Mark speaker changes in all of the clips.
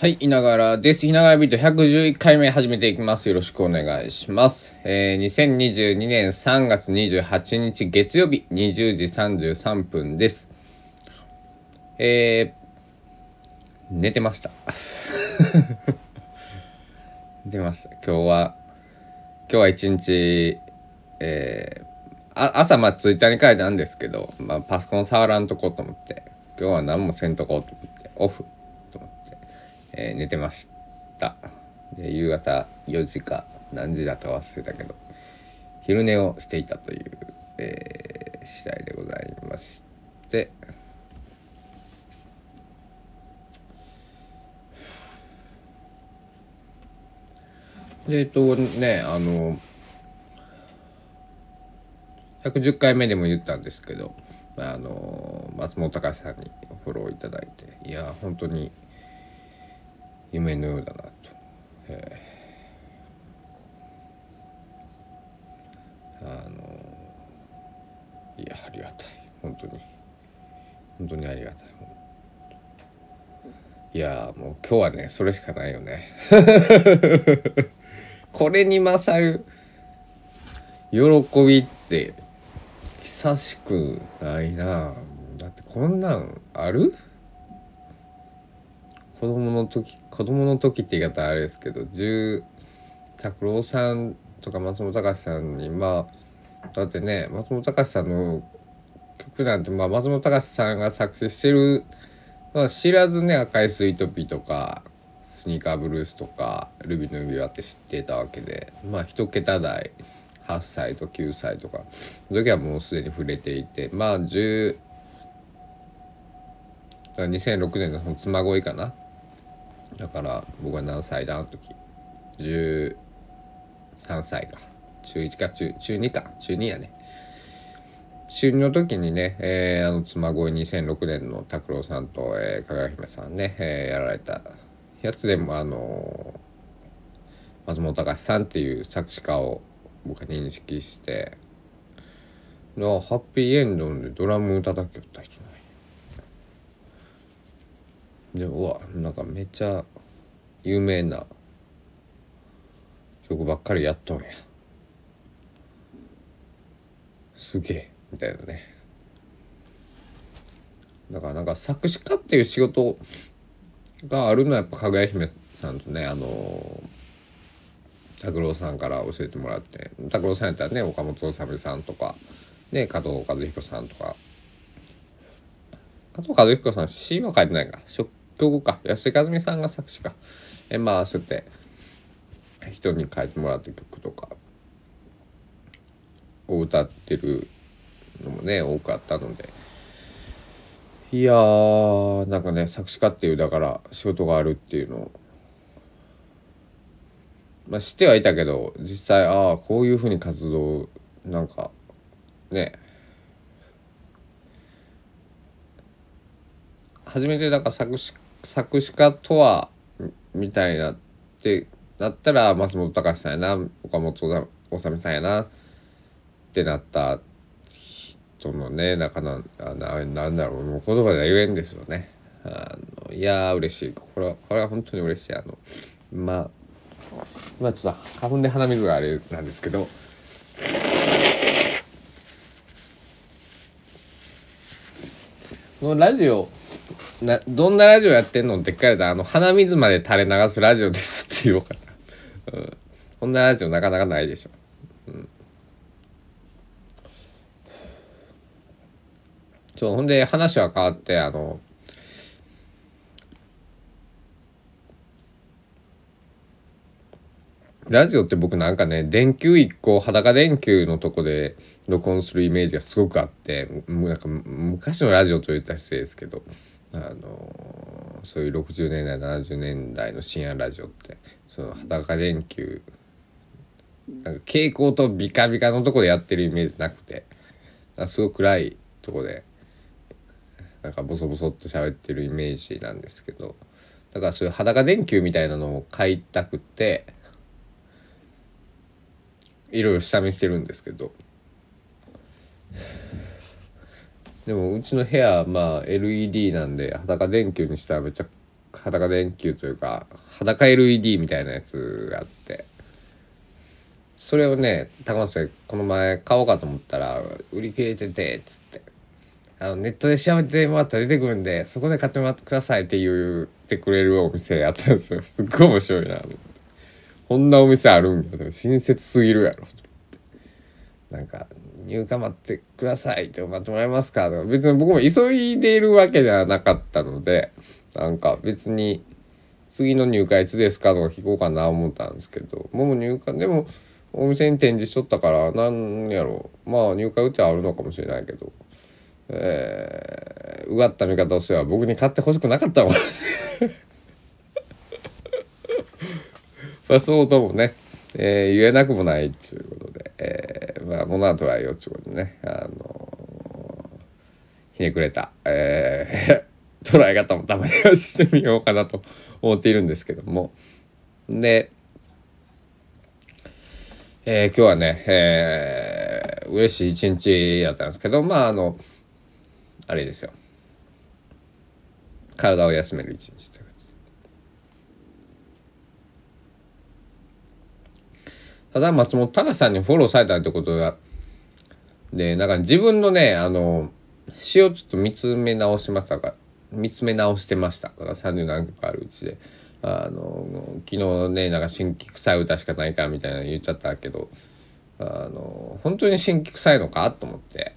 Speaker 1: はい、いながらです。いながらビート111回目始めていきます。よろしくお願いします。えー、2022年3月28日月曜日20時33分です。えー、寝てました。寝てました。今日は、今日は一日、えー、あ朝まあツイッターに書いたんですけど、まあ、パソコン触らんとこうと思って今日は何もせんとこうと思ってオフ、えー寝てました。で夕方4時か何時だか忘れたけど昼寝をしていたという、えー次第でございまして。でえっとねあの110回目でも言ったんですけどあの松本隆さんにフォローいただいていや本当に夢のようだなと、え。ーあのいやありがたい。本当に。本当にありがたい。いやもう今日はねそれしかないよね。これに勝る喜びって久しくないなだってこんなんある？子供の時子供の時って言い方あれですけど十拓郎さんとか松本隆さんにまあだってね松本隆さんの曲なんて、まあ、松本隆さんが作詞してるまあ、知らずね「赤いスイートピー」とか「スニーカーブルース」とか「ルビーの指輪」って知ってたわけでまあ一桁台8歳と9歳とかの時はもうすでに触れていてまあ10 2006年のその妻恋かなだから僕は何歳だあの時13歳か。中1か中中2か。中2やね。中2の時にね、えーあの妻恋2006年の拓郎さんと、えー、かがや姫さんね、えーやられたやつでもあの松本隆さんっていう作詞家を僕は認識してであハッピーエンドでドラム叩きよった人なんや。でうわなんかめっちゃ有名な曲ばっかりやっとんや。すげえみたいなね。だからなんか作詞家っていう仕事があるのはやっぱかぐや姫さんとねあの拓郎さんから教えてもらって拓郎さんやったらね岡本治さんとかね加藤和彦さんとか。加藤和彦さん詩は書いてないか。曲か。安井和美さんが作詞か。えまあそうやって人に書いてもらった曲とか。を歌ってるのもね多くあったので。いやーなんかね作詞家っていうだから仕事があるっていうのをまあ知ってはいたけど実際ああこういうふうに活動なんかね。初めてだから作詞作詞家とはみたいなってなったら松本隆さんやな岡本治さんやなってなった人のねなかなあななんだろうもう言葉では言えんですよね。あのいやー嬉しい。これはこれは本当に嬉しい。あのまあ今ちょっと花粉で鼻水があれなんですけど。このラジオなどんなラジオやってんの？って聞かれたらあの鼻水まで垂れ流すラジオですって言おうかな、うん、こんなラジオなかなかないでしょ。うそうほんで話は変わってあのラジオって僕なんかね電球一個裸電球のとこで録音するイメージがすごくあってなんか昔のラジオと言ったら失礼ですけど。あのそういう60年代70年代の深夜ラジオってその裸電球なんか蛍光とビカビカのとこでやってるイメージなくてなすごく暗いとこでなんかボソボソっと喋ってるイメージなんですけどだからそういう裸電球みたいなのを買いたくていろいろ下見してるんですけどでもうちの部屋まあ LED なんで裸電球にしたらめっちゃ裸電球というか裸 LED みたいなやつがあって。それをね高松でこの前買おうかと思ったら売り切れててっつって。あのネットで調べてもらったら出てくるんでそこで買ってもらってくださいって言ってくれるお店やったんですよ。すっごい面白いなこんなお店あるんだ親切すぎるやろ。なんか入荷待ってくださいって待ってもらえますか？とか別に僕も急いでいるわけではなかったのでなんか別に次の入荷いつですかとか聞こうかな思ったんですけどもう入荷でもお店に展示しとったからなんやろう。まあ入荷予定あるのかもしれないけどえー、うがった見方をすれば僕に買ってほしくなかったのかもしれない。まあそうともねえー、言えなくもないっちゅう、まあ物はトライよっちゅうことでねあのー、ひねくれた、えー、捉え方もたまにはしてみようかなと思っているんですけども。で、えー、今日はね、えー、嬉しい一日やったんですけどまああのあれですよ。体を休める一日というただ松本隆さんにフォローされたってことがでなんか自分のねあの詩をちょっと見つめ直しましたか？見つめ直してました。だから30何曲あるうちで。あの昨日ねなんか新規臭い歌しかないからみたいな言っちゃったけどあの本当に新規臭いのかと思って。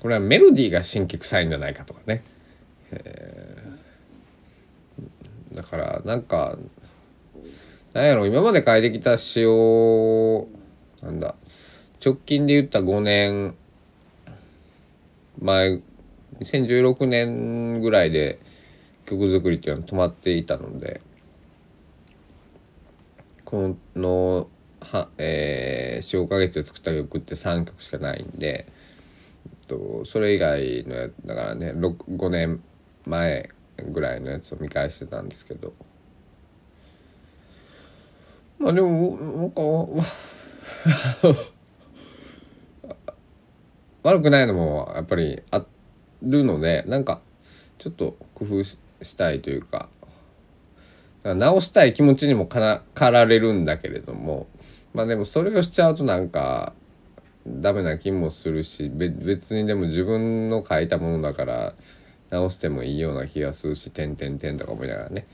Speaker 1: これはメロディーが新規臭いんじゃないかとかね、えー、だからなんかなんやろ今まで書いてきた詩をなんだ直近で言った5年前2016年ぐらいで曲作りっていうのは止まっていたのでこのは、えー、45ヶ月で作った曲って3曲しかないんで、と、それ以外のやだからね5年前ぐらいのやつを見返してたんですけど。あでもなんか悪くないのもやっぱりあるのでなんかちょっと工夫したいというか直したい気持ちにもからかられるんだけれどもまあでもそれをしちゃうとなんかダメな気もするし別にでも自分の書いたものだから直してもいいような気がするし「点点点」とか思いながらね。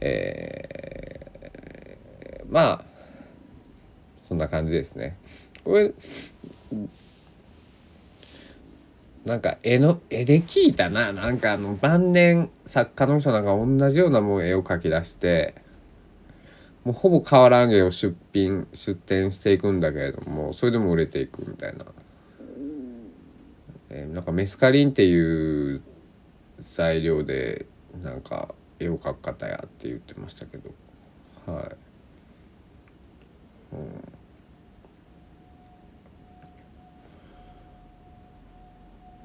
Speaker 1: えーまあそんな感じですね。これなんか絵の絵で聞いたな。なんかあの晩年作家の人なんか同じようなもう絵を描き出してもうほぼ変わらん絵を出品出展していくんだけれどもそれでも売れていくみたいな、えー、なんかメスカリンっていう材料でなんか絵を描く方やって言ってましたけど。はい。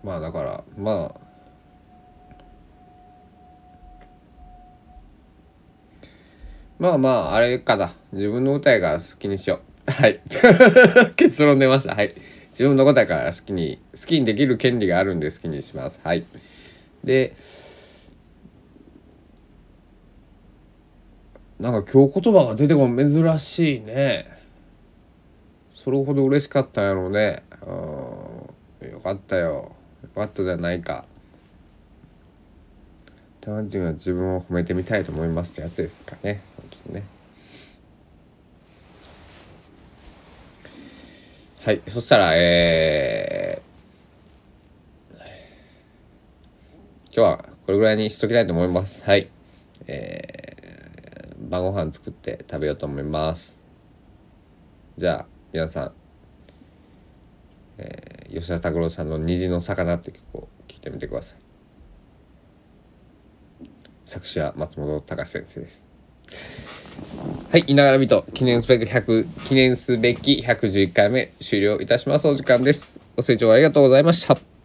Speaker 1: まあだからまあ。まあまああれかな。自分の歌いが好きにしよう。はい。結論出ました。はい。自分の答えから好きに好きにできる権利があるんで好きにします。はい。でなんか今日言葉が出てこ珍しいね。それほど嬉しかったんやろうね。うん。よかったよ。よかったじゃないか。単純は自分を褒めてみたいと思いますってやつですかね。本当にね。はい。そしたらえー、今日はこれぐらいにしときたいと思います。はい。えー、晩ご飯作って食べようと思います。じゃあ。皆さん、えー、吉田拓郎さんの「虹の魚」って曲を聴いてみてください。作詞は松本隆先生です。はい、いながらみと記念すべき100記念すべき111回目終了いたします。お時間です。ご清聴ありがとうございました。